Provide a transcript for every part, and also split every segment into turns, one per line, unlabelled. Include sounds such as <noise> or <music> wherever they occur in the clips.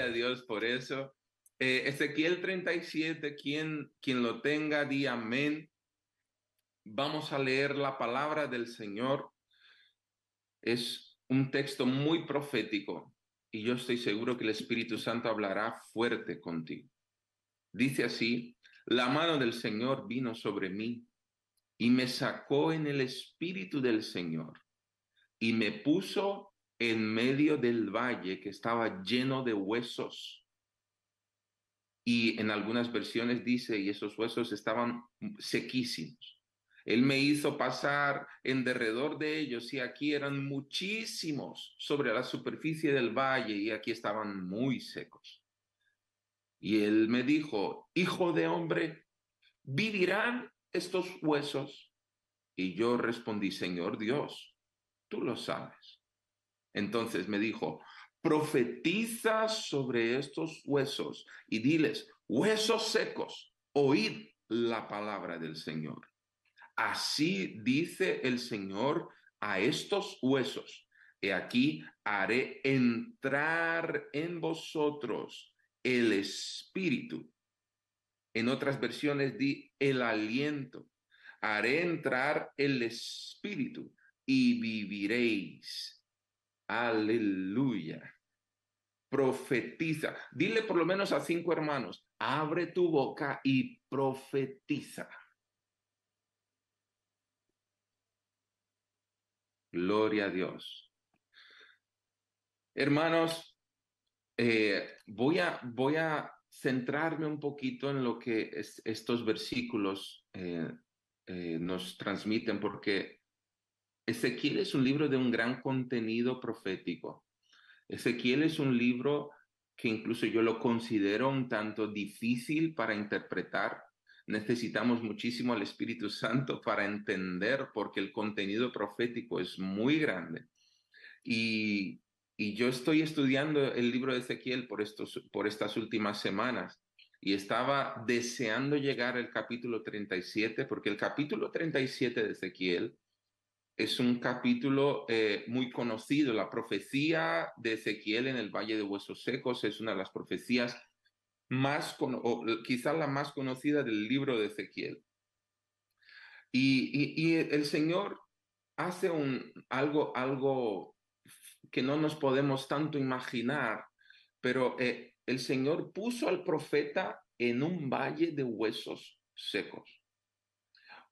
a Dios por eso. Eh, Ezequiel 37, quien, quien lo tenga, di amén. Vamos a leer la palabra del Señor. Es un texto muy profético y yo estoy seguro que el Espíritu Santo hablará fuerte contigo. Dice así, la mano del Señor vino sobre mí y me sacó en el Espíritu del Señor y me puso en medio del valle que estaba lleno de huesos. Y en algunas versiones dice, y esos huesos estaban sequísimos. Él me hizo pasar en derredor de ellos y aquí eran muchísimos sobre la superficie del valle y aquí estaban muy secos. Y él me dijo, hijo de hombre, ¿vivirán estos huesos? Y yo respondí, Señor Dios, tú lo sabes. Entonces me dijo, profetiza sobre estos huesos y diles, huesos secos, oíd la palabra del Señor. Así dice el Señor a estos huesos. He aquí, haré entrar en vosotros el espíritu. En otras versiones di el aliento. Haré entrar el espíritu y viviréis. Aleluya. Profetiza. Dile por lo menos a cinco hermanos, abre tu boca y profetiza. Gloria a Dios. Hermanos, eh, voy, a, voy a centrarme un poquito en lo que estos versículos eh, eh, nos transmiten, porque Ezequiel es un libro de un gran contenido profético. Ezequiel es un libro que incluso yo lo considero un tanto difícil para interpretar necesitamos muchísimo al Espíritu Santo <laughs> para entender, porque el contenido profético es muy grande. Y, yo estoy estudiando el libro de Ezequiel por, estos, por estas últimas semanas y estaba deseando llegar al capítulo 37, porque el capítulo 37 de Ezequiel es un capítulo eh, muy conocido. La profecía de Ezequiel en el Valle de Huesos Secos es una de las profecías más, o quizá la más conocida del libro de Ezequiel. Y, el Señor hace un, algo, algo que no nos podemos tanto imaginar, pero eh, el Señor puso al profeta en un valle de huesos secos.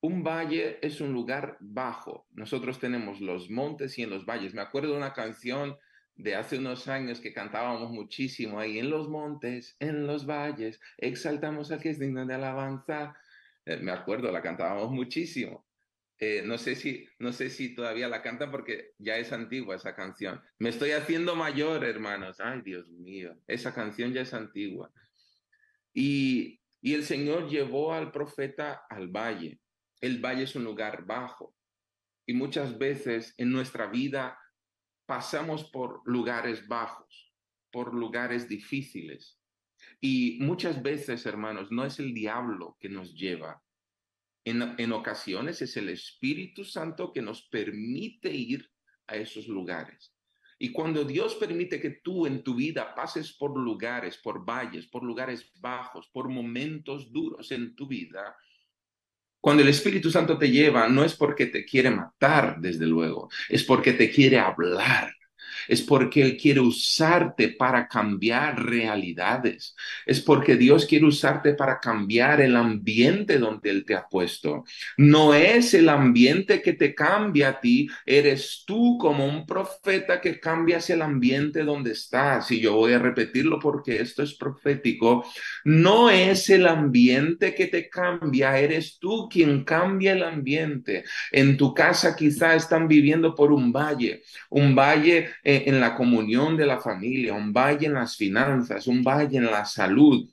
Un valle es un lugar bajo. Nosotros tenemos los montes y en los valles. Me acuerdo de una canción de hace unos años que cantábamos muchísimo ahí en los montes, en los valles, exaltamos al que es digno de alabanza. Eh, me acuerdo, la cantábamos muchísimo. Eh, no, sé si, no sé si todavía la cantan porque ya es antigua esa canción. Me estoy haciendo mayor, hermanos. Ay, Dios mío, esa canción ya es antigua. Y, y el Señor llevó al profeta al valle. El valle es un lugar bajo. Y muchas veces en nuestra vida pasamos por lugares bajos, por lugares difíciles. Y muchas veces, hermanos, no es el diablo que nos lleva. En, ocasiones es el Espíritu Santo que nos permite ir a esos lugares. Y cuando Dios permite que tú en tu vida pases por lugares, por valles, por lugares bajos, por momentos duros en tu vida, cuando el Espíritu Santo te lleva, no es porque te quiere matar, desde luego, es porque te quiere hablar es porque Él quiere usarte para cambiar realidades, es porque Dios quiere usarte para cambiar el ambiente donde Él te ha puesto. No es el ambiente que te cambia a ti, eres tú como un profeta que cambias el ambiente donde estás. Y yo voy a repetirlo porque esto es profético. No es el ambiente que te cambia, eres tú quien cambia el ambiente. En tu casa quizá están viviendo por un valle, un valle en la comunión de la familia, un valle en las finanzas, un valle en la salud,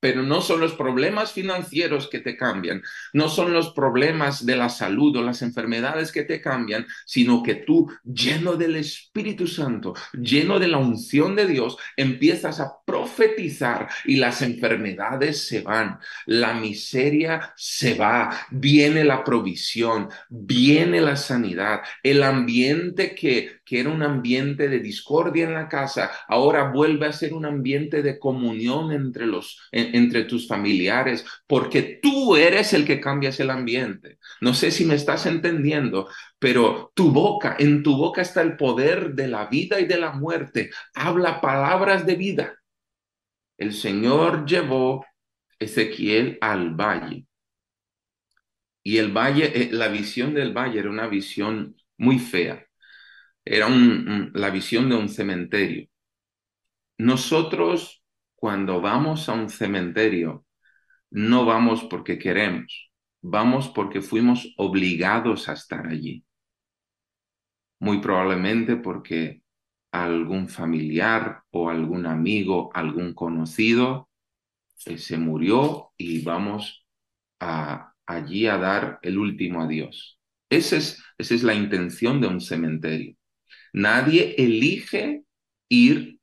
pero no son los problemas financieros que te cambian, no son los problemas de la salud o las enfermedades que te cambian, sino que tú, lleno del Espíritu Santo, lleno de la unción de Dios, empiezas a profetizar y las enfermedades se van, la miseria se va, viene la provisión, viene la sanidad, el ambiente que que era un ambiente de discordia en la casa, ahora vuelve a ser un ambiente de comunión entre, los, entre tus familiares, porque tú eres el que cambias el ambiente. No sé si me estás entendiendo, pero tu boca, en tu boca está el poder de la vida y de la muerte. Habla palabras de vida. El Señor llevó Ezequiel al valle. Y el valle, eh, la visión del valle era una visión muy fea. Era la visión de un cementerio. Nosotros, cuando vamos a un cementerio, no vamos porque queremos, vamos porque fuimos obligados a estar allí. Muy probablemente porque algún familiar o algún amigo, algún conocido eh, se murió y vamos a, allí a dar el último adiós. Esa es, esa es la intención de un cementerio. Nadie elige ir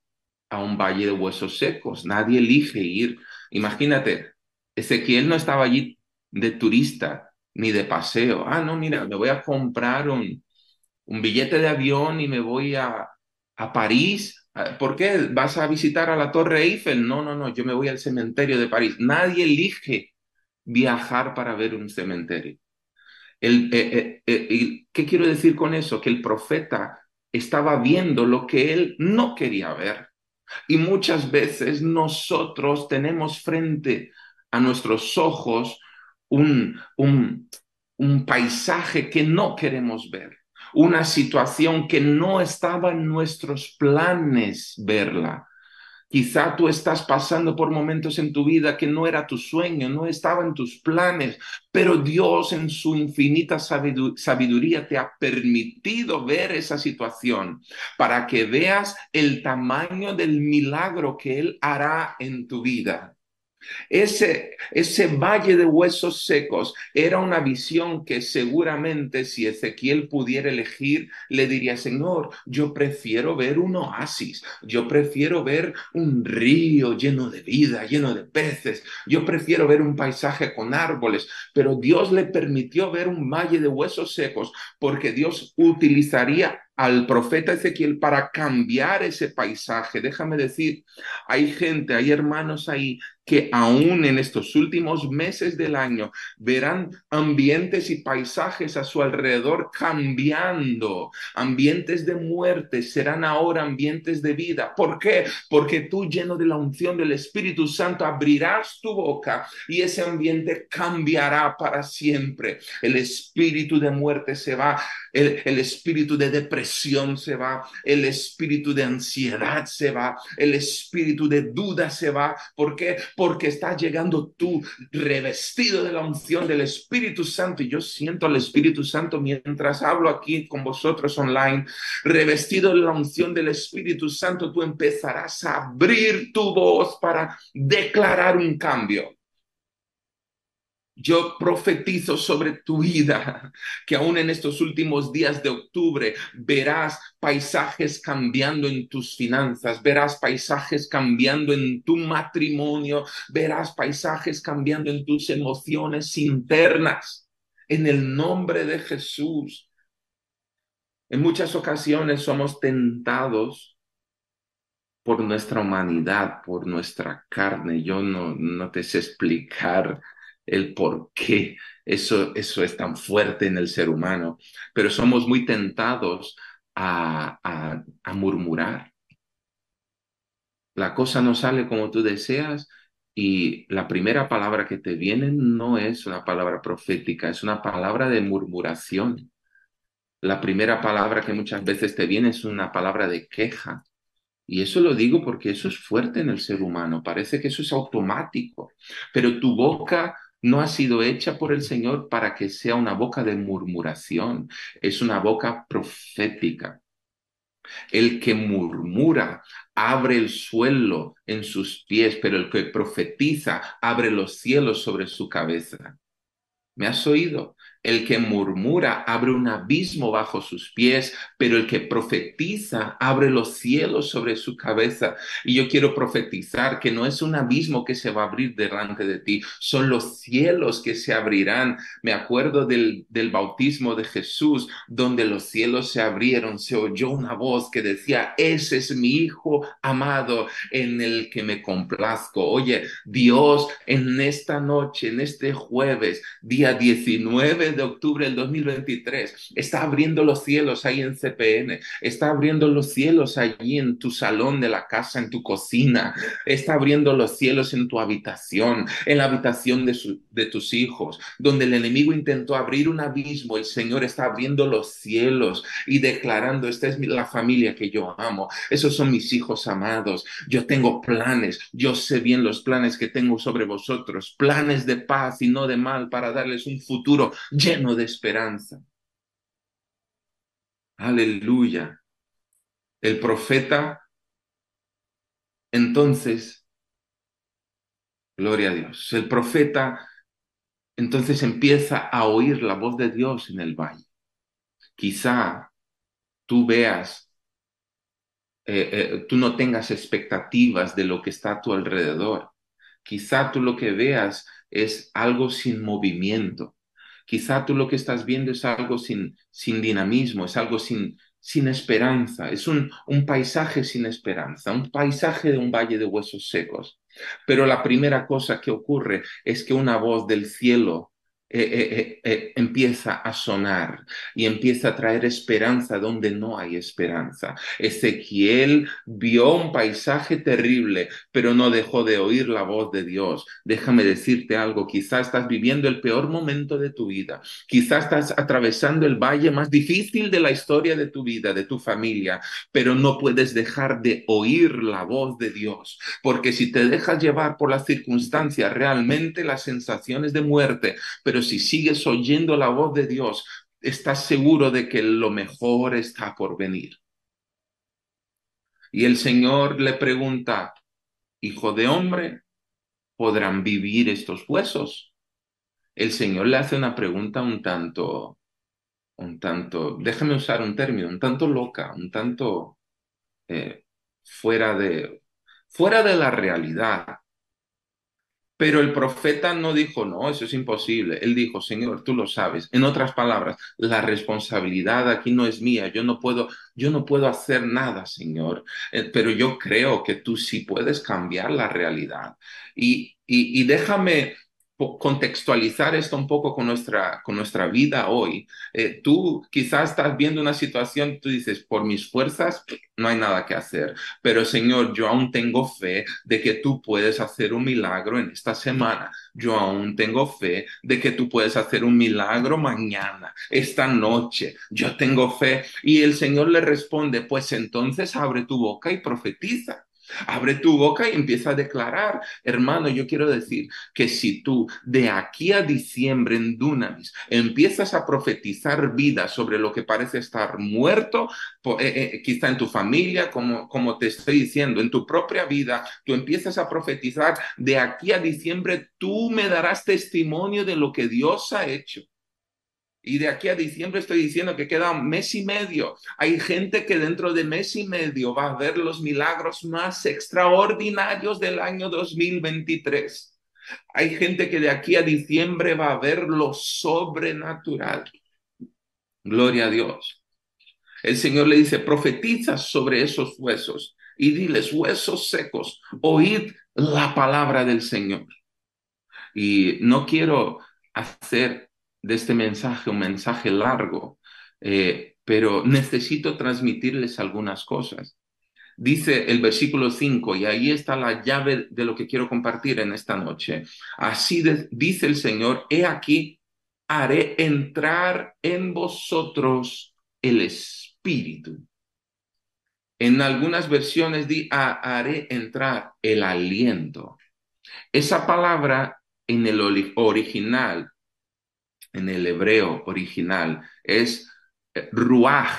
a un valle de huesos secos, nadie elige ir. Imagínate, Ezequiel no estaba allí de turista ni de paseo. Ah, no, mira, me voy a comprar un, un billete de avión y me voy a, a París. ¿Por qué? ¿Vas a visitar a la Torre Eiffel? No, no, no, yo me voy al cementerio de París. Nadie elige viajar para ver un cementerio. El, eh, eh, eh, ¿Qué quiero decir con eso? Que el profeta estaba viendo lo que él no quería ver. Y muchas veces nosotros tenemos frente a nuestros ojos un, un, paisaje que no queremos ver, una situación que no estaba en nuestros planes verla. Quizá tú estás pasando por momentos en tu vida que no era tu sueño, no estaba en tus planes, pero Dios en su infinita sabiduría te ha permitido ver esa situación para que veas el tamaño del milagro que Él hará en tu vida. Ese, ese valle de huesos secos era una visión que seguramente si Ezequiel pudiera elegir, le diría, Señor, yo prefiero ver un oasis, yo prefiero ver un río lleno de vida, lleno de peces, yo prefiero ver un paisaje con árboles, pero Dios le permitió ver un valle de huesos secos porque Dios utilizaría al profeta Ezequiel para cambiar ese paisaje. Déjame decir, hay gente, hay hermanos ahí que aún en estos últimos meses del año verán ambientes y paisajes a su alrededor cambiando. Ambientes de muerte serán ahora ambientes de vida. ¿Por qué? Porque tú lleno de la unción del Espíritu Santo abrirás tu boca y ese ambiente cambiará para siempre. El espíritu de muerte se va, el, espíritu de depresión se va, el espíritu de ansiedad se va, el espíritu de duda se va. ¿Por qué? porque estás llegando tú revestido de la unción del Espíritu Santo. Y yo siento al Espíritu Santo mientras hablo aquí con vosotros online, revestido de la unción del Espíritu Santo, tú empezarás a abrir tu voz para declarar un cambio. Yo profetizo sobre tu vida que aún en estos últimos días de octubre verás paisajes cambiando en tus finanzas, verás paisajes cambiando en tu matrimonio, verás paisajes cambiando en tus emociones internas. En el nombre de Jesús. En muchas ocasiones somos tentados por nuestra humanidad, por nuestra carne. Yo no, no te sé explicar el por qué eso, eso es tan fuerte en el ser humano, pero somos muy tentados a, a, murmurar. La cosa no sale como tú deseas y la primera palabra que te viene no es una palabra profética, es una palabra de murmuración. La primera palabra que muchas veces te viene es una palabra de queja. Y eso lo digo porque eso es fuerte en el ser humano, parece que eso es automático, pero tu boca no ha sido hecha por el Señor para que sea una boca de murmuración, es una boca profética. El que murmura abre el suelo en sus pies, pero el que profetiza abre los cielos sobre su cabeza. ¿Me has oído? El que murmura abre un abismo bajo sus pies, pero el que profetiza abre los cielos sobre su cabeza. Y yo quiero profetizar que no es un abismo que se va a abrir delante de ti, son los cielos que se abrirán. Me acuerdo del, del bautismo de Jesús, donde los cielos se abrieron, se oyó una voz que decía, ese es mi Hijo amado en el que me complazco. Oye, Dios en esta noche, en este jueves, día 19 de octubre del 2023. Está abriendo los cielos ahí en CPN, está abriendo los cielos allí en tu salón de la casa, en tu cocina, está abriendo los cielos en tu habitación, en la habitación de, de tus hijos, donde el enemigo intentó abrir un abismo, el Señor está abriendo los cielos y declarando, esta es la familia que yo amo, esos son mis hijos amados, yo tengo planes, yo sé bien los planes que tengo sobre vosotros, planes de paz y no de mal para darles un futuro lleno de esperanza. Aleluya. El profeta, entonces, gloria a Dios, el profeta entonces empieza a oír la voz de Dios en el valle. Quizá tú veas, eh, eh, tú no tengas expectativas de lo que está a tu alrededor. Quizá tú lo que veas es algo sin movimiento. Quizá tú lo que estás viendo es algo sin, sin dinamismo, es algo sin, sin esperanza, es un, un paisaje sin esperanza, un paisaje de un valle de huesos secos. Pero la primera cosa que ocurre es que una voz del cielo eh, eh, eh, empieza a sonar y empieza a traer esperanza donde no hay esperanza. Ezequiel vio un paisaje terrible, pero no dejó de oír la voz de Dios. Déjame decirte algo, quizás estás viviendo el peor momento de tu vida, quizás estás atravesando el valle más difícil de la historia de tu vida, de tu familia, pero no puedes dejar de oír la voz de Dios, porque si te dejas llevar por las circunstancias, realmente las sensaciones de muerte, pero si sigues oyendo la voz de Dios, estás seguro de que lo mejor está por venir. Y el Señor le pregunta, Hijo de hombre, ¿podrán vivir estos huesos? El Señor le hace una pregunta un tanto, un tanto, déjame usar un término, un tanto loca, un tanto eh, fuera de, fuera de la realidad. Pero el profeta no dijo, no, eso es imposible. Él dijo, Señor, tú lo sabes. En otras palabras, la responsabilidad aquí no es mía. Yo no puedo, yo no puedo hacer nada, Señor. Eh, pero yo creo que tú sí puedes cambiar la realidad. Y, y, y déjame contextualizar esto un poco con nuestra, con nuestra vida hoy. Eh, tú quizás estás viendo una situación, tú dices, por mis fuerzas no hay nada que hacer, pero Señor, yo aún tengo fe de que tú puedes hacer un milagro en esta semana. Yo aún tengo fe de que tú puedes hacer un milagro mañana, esta noche. Yo tengo fe. Y el Señor le responde, pues entonces abre tu boca y profetiza. Abre tu boca y empieza a declarar, hermano, yo quiero decir que si tú de aquí a diciembre en Dunamis empiezas a profetizar vida sobre lo que parece estar muerto, eh, eh, quizá en tu familia, como, como te estoy diciendo, en tu propia vida, tú empiezas a profetizar, de aquí a diciembre tú me darás testimonio de lo que Dios ha hecho. Y de aquí a diciembre estoy diciendo que queda un mes y medio. Hay gente que dentro de mes y medio va a ver los milagros más extraordinarios del año 2023. Hay gente que de aquí a diciembre va a ver lo sobrenatural. Gloria a Dios. El Señor le dice, profetiza sobre esos huesos y diles, huesos secos, oíd la palabra del Señor. Y no quiero hacer de este mensaje, un mensaje largo, eh, pero necesito transmitirles algunas cosas. Dice el versículo 5, y ahí está la llave de lo que quiero compartir en esta noche. Así dice el Señor, he aquí, haré entrar en vosotros el Espíritu. En algunas versiones di, haré entrar el aliento. Esa palabra en el original en el hebreo original es eh, ruach.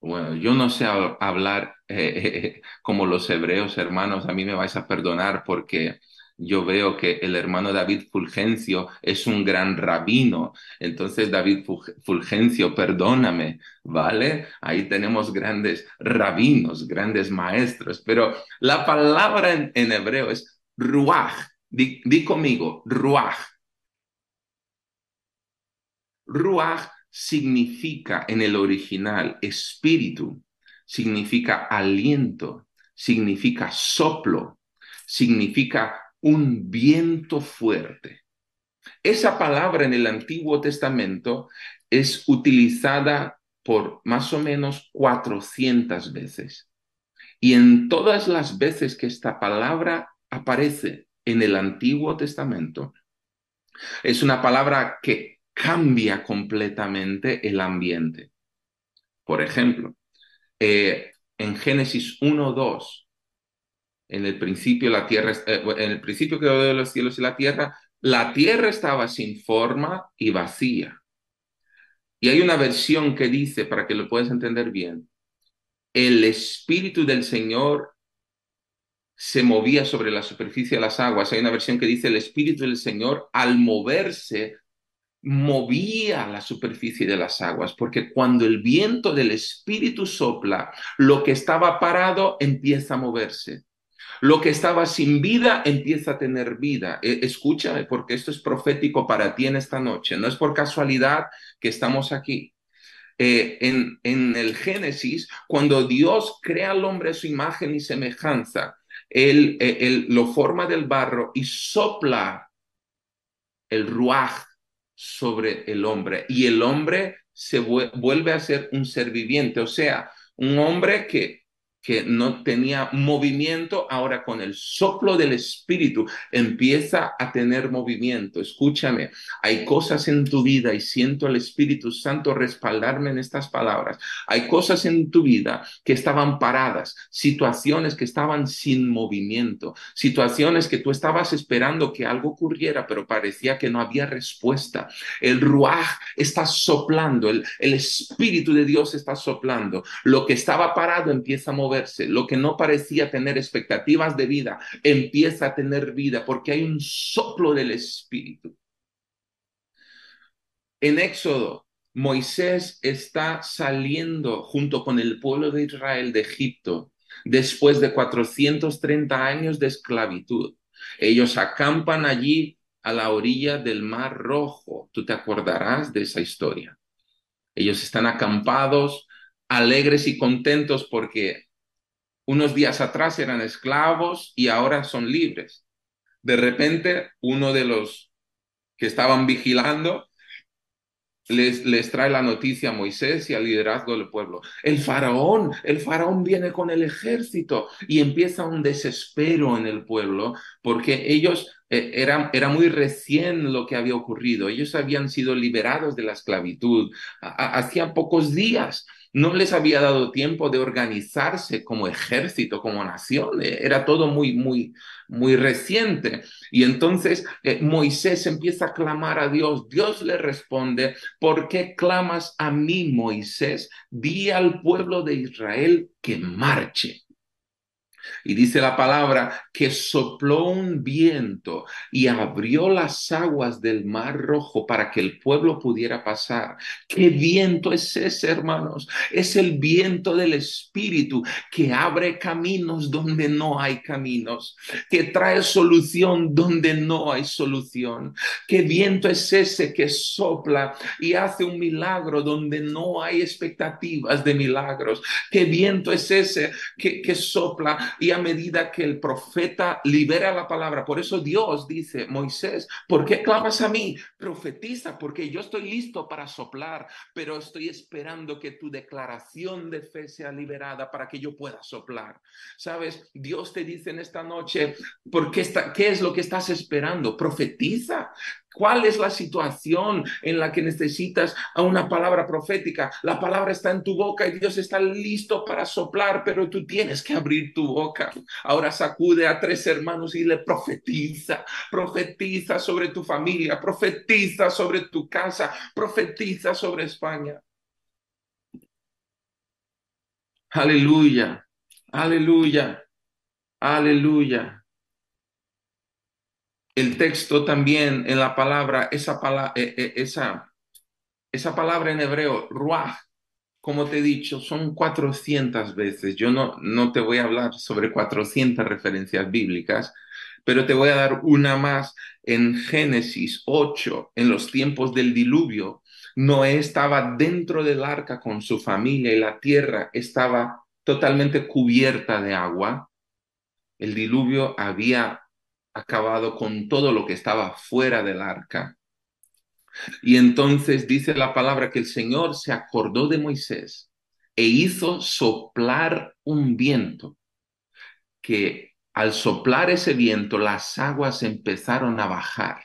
Bueno, yo no sé hablar <laughs> eh, como los hebreos, hermanos, a mí me vais a perdonar porque yo veo que el hermano David Fulgencio es un gran rabino. Entonces, David Fulgencio, perdóname, ¿vale? Ahí tenemos grandes rabinos, grandes maestros, pero la palabra en, hebreo es ruach. Di, di conmigo, ruach. Ruach significa en el original espíritu, significa aliento, significa soplo, significa un viento fuerte. Esa palabra en el Antiguo Testamento es utilizada por más o menos 400 veces. Y en todas las veces que esta palabra aparece en el Antiguo Testamento, es una palabra que cambia completamente el ambiente. Por ejemplo, eh, en Génesis 1.2, en el principio la tierra, eh, en el principio que de los cielos y la tierra, la tierra estaba sin forma y vacía. Y hay una versión que dice, para que lo puedas entender bien, el Espíritu del Señor se movía sobre la superficie de las aguas. Hay una versión que dice, el Espíritu del Señor al moverse movía la superficie de las aguas, porque cuando el viento del Espíritu sopla, lo que estaba parado empieza a moverse. Lo que estaba sin vida empieza a tener vida. E, escúchame, porque esto es profético para ti en esta noche. No es por casualidad que estamos aquí. Eh, en, en, el Génesis, cuando Dios crea al hombre a su imagen y semejanza, él, eh, él, lo forma del barro y sopla el ruaj sobre el hombre y el hombre se vuelve a ser un ser viviente, o sea, un hombre que que no tenía movimiento, ahora con el soplo del Espíritu empieza a tener movimiento. Escúchame, hay cosas en tu vida y siento el Espíritu Santo respaldarme en estas palabras. Hay cosas en tu vida que estaban paradas, situaciones que estaban sin movimiento, situaciones que tú estabas esperando que algo ocurriera, pero parecía que no había respuesta. El ruaj está soplando, el, el Espíritu de Dios está soplando. Lo que estaba parado empieza a mover lo que no parecía tener expectativas de vida empieza a tener vida porque hay un soplo del Espíritu. En Éxodo, Moisés está saliendo junto con el pueblo de Israel de Egipto después de 430 años de esclavitud. Ellos acampan allí a la orilla del Mar Rojo. Tú te acordarás de esa historia. Ellos están acampados, alegres y contentos porque unos días atrás eran esclavos y ahora son libres. De repente, uno de los que estaban vigilando les, les, trae la noticia a Moisés y al liderazgo del pueblo. El faraón, el faraón viene con el ejército y empieza un desespero en el pueblo porque ellos eh, era, era, muy recién lo que había ocurrido. Ellos habían sido liberados de la esclavitud hacía pocos días no les había dado tiempo de organizarse como ejército, como nación. Eh, era todo muy, muy, muy reciente. Y entonces eh, Moisés empieza a clamar a Dios. Dios le responde, ¿por qué clamas a mí, Moisés? Di al pueblo de Israel que marche. Y dice la palabra que sopló un viento y abrió las aguas del mar rojo para que el pueblo pudiera pasar. ¿Qué viento es ese, hermanos? Es el viento del Espíritu que abre caminos donde no hay caminos, que trae solución donde no hay solución. ¿Qué viento es ese que sopla y hace un milagro donde no hay expectativas de milagros? ¿Qué viento es ese que, que sopla y a medida que el profeta libera la palabra, por eso Dios dice, Moisés, ¿por qué clamas a mí? Profetiza, porque yo estoy listo para soplar, pero estoy esperando que tu declaración de fe sea liberada para que yo pueda soplar. Sabes, Dios te dice en esta noche, ¿por qué, está, qué es lo que estás esperando? Profetiza, ¿Cuál es la situación en la que necesitas a una palabra profética? La palabra está en tu boca y Dios está listo para soplar, pero tú tienes que abrir tu boca. Ahora sacude a tres hermanos y le profetiza, profetiza sobre tu familia, profetiza sobre tu casa, profetiza sobre España. Aleluya, aleluya, aleluya. El texto también en la palabra, esa, eh, eh, esa, esa palabra en hebreo, ruach, como te he dicho, son 400 veces. Yo no, no te voy a hablar sobre 400 referencias bíblicas, pero te voy a dar una más en Génesis 8, en los tiempos del diluvio. Noé estaba dentro del arca con su familia y la tierra estaba totalmente cubierta de agua. El diluvio había acabado con todo lo que estaba fuera del arca. Y entonces dice la palabra que el Señor se acordó de Moisés e hizo soplar un viento, que al soplar ese viento las aguas empezaron a bajar.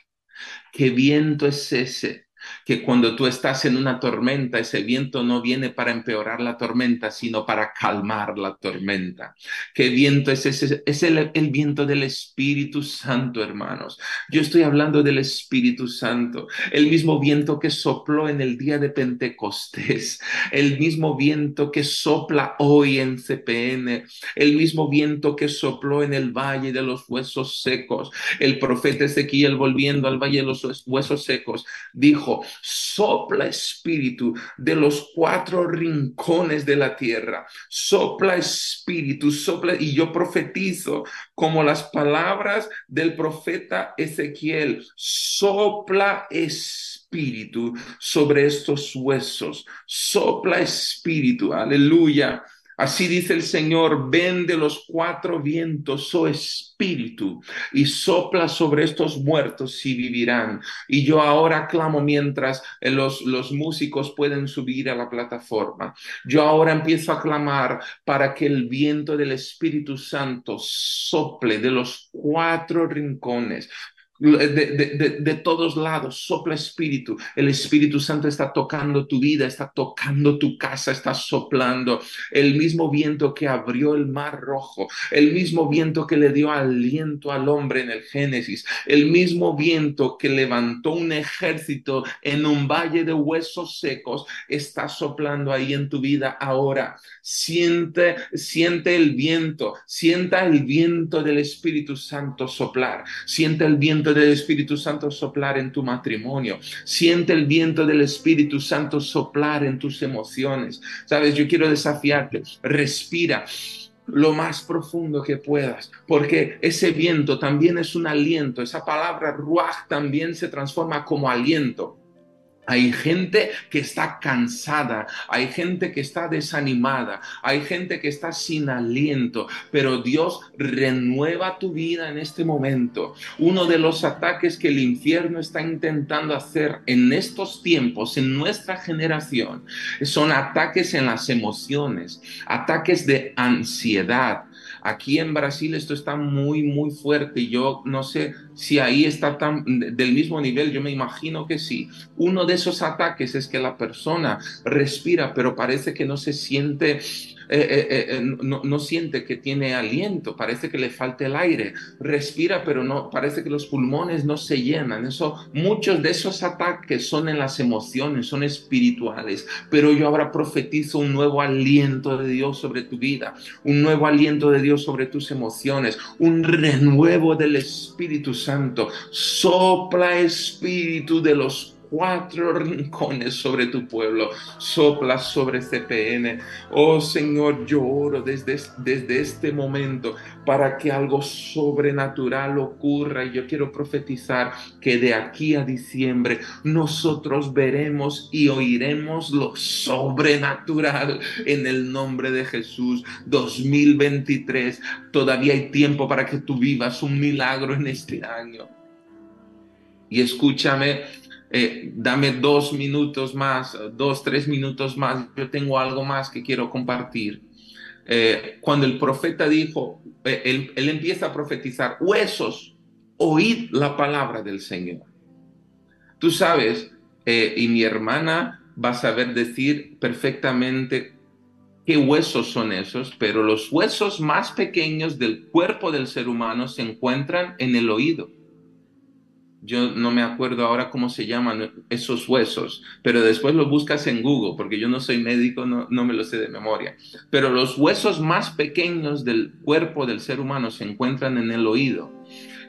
¿Qué viento es ese? Que cuando tú estás en una tormenta, ese viento no viene para empeorar la tormenta, sino para calmar la tormenta. ¿Qué viento es ese? Es el, el, viento del Espíritu Santo, hermanos. Yo estoy hablando del Espíritu Santo, el mismo viento que sopló en el día de Pentecostés, el mismo viento que sopla hoy en CPN, el mismo viento que sopló en el valle de los huesos secos. El profeta Ezequiel volviendo al valle de los huesos secos dijo, sopla espíritu de los cuatro rincones de la tierra, sopla espíritu, sopla, y yo profetizo como las palabras del profeta Ezequiel, sopla espíritu sobre estos huesos, sopla espíritu, aleluya Así dice el Señor, ven de los cuatro vientos, oh espíritu, y sopla sobre estos muertos y vivirán. Y yo ahora clamo mientras los, los músicos pueden subir a la plataforma. Yo ahora empiezo a clamar para que el viento del Espíritu Santo sople de los cuatro rincones, de, todos lados, sopla espíritu. El Espíritu Santo está tocando tu vida, está tocando tu casa, está soplando. El mismo viento que abrió el mar rojo, el mismo viento que le dio aliento al hombre en el Génesis, el mismo viento que levantó un ejército en un valle de huesos secos, está soplando ahí en tu vida ahora. Siente, siente el viento, sienta el viento del Espíritu Santo soplar, siente el viento del Espíritu Santo soplar en tu matrimonio. Siente el viento del Espíritu Santo soplar en tus emociones. Sabes, yo quiero desafiarte. Respira lo más profundo que puedas, porque ese viento también es un aliento. Esa palabra ruach también se transforma como aliento. Hay gente que está cansada, hay gente que está desanimada, hay gente que está sin aliento, pero Dios renueva tu vida en este momento. Uno de los ataques que el infierno está intentando hacer en estos tiempos, en nuestra generación, son ataques en las emociones, ataques de ansiedad, Aquí en Brasil esto está muy, muy fuerte. Yo no sé si ahí está tan del mismo nivel, yo me imagino que sí. Uno de esos ataques es que la persona respira, pero parece que no se siente eh, eh, eh, no, siente que tiene aliento, parece que le falta el aire, respira, pero no, parece que los pulmones no se llenan. Eso, muchos de esos ataques son en las emociones, son espirituales, pero yo ahora profetizo un nuevo aliento de Dios sobre tu vida, un nuevo aliento de Dios sobre tus emociones, un renuevo del Espíritu Santo. Sopla Espíritu de los cuatro rincones sobre tu pueblo, sopla sobre CPN. Oh Señor, yo oro desde, desde este momento para que algo sobrenatural ocurra y yo quiero profetizar que de aquí a diciembre nosotros veremos y oiremos lo sobrenatural en el nombre de Jesús. 2023, todavía hay tiempo para que tú vivas un milagro en este año. Y escúchame, eh, dame dos minutos más, dos, tres minutos más, yo tengo algo más que quiero compartir. Eh, cuando el profeta dijo, eh, él, él, empieza a profetizar, huesos, oíd la palabra del Señor. Tú sabes, y mi hermana va a saber decir perfectamente qué huesos son esos, pero los huesos más pequeños del cuerpo del ser humano se encuentran en el oído yo no me acuerdo ahora cómo se llaman esos huesos, pero después lo buscas en Google, porque yo no soy médico, no, no, me lo sé de memoria. Pero los huesos más pequeños del cuerpo del ser humano se encuentran en el oído.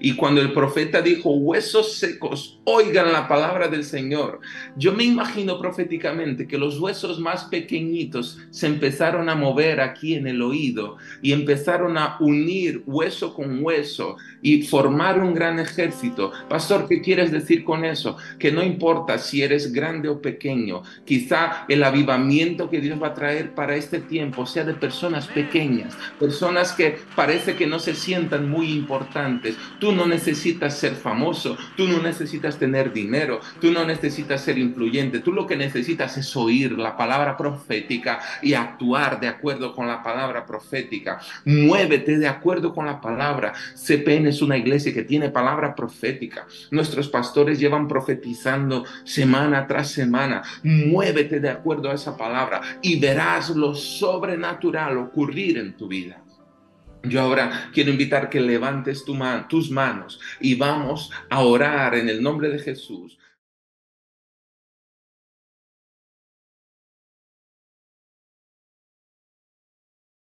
Y cuando el profeta dijo, huesos secos, oigan la palabra del Señor, yo me imagino proféticamente que los huesos más pequeñitos se empezaron a mover aquí en el oído y empezaron a unir hueso con hueso y formar un gran ejército. Pastor, ¿qué quieres decir con eso? Que no importa si eres grande o pequeño, quizá el avivamiento que Dios va a traer para este tiempo sea de personas pequeñas, personas que parece que no se sientan muy importantes. Tú no necesitas ser famoso, tú no necesitas tener dinero, tú no necesitas ser influyente, tú lo que necesitas es oír la palabra profética y actuar de acuerdo con la palabra profética. Muévete de acuerdo con la palabra. CPN es una iglesia que tiene palabra profética. Nuestros pastores llevan profetizando semana tras semana. Muévete de acuerdo a esa palabra y verás lo sobrenatural ocurrir en tu vida. Yo ahora quiero invitar que levantes tu tus manos y vamos a orar en el nombre de Jesús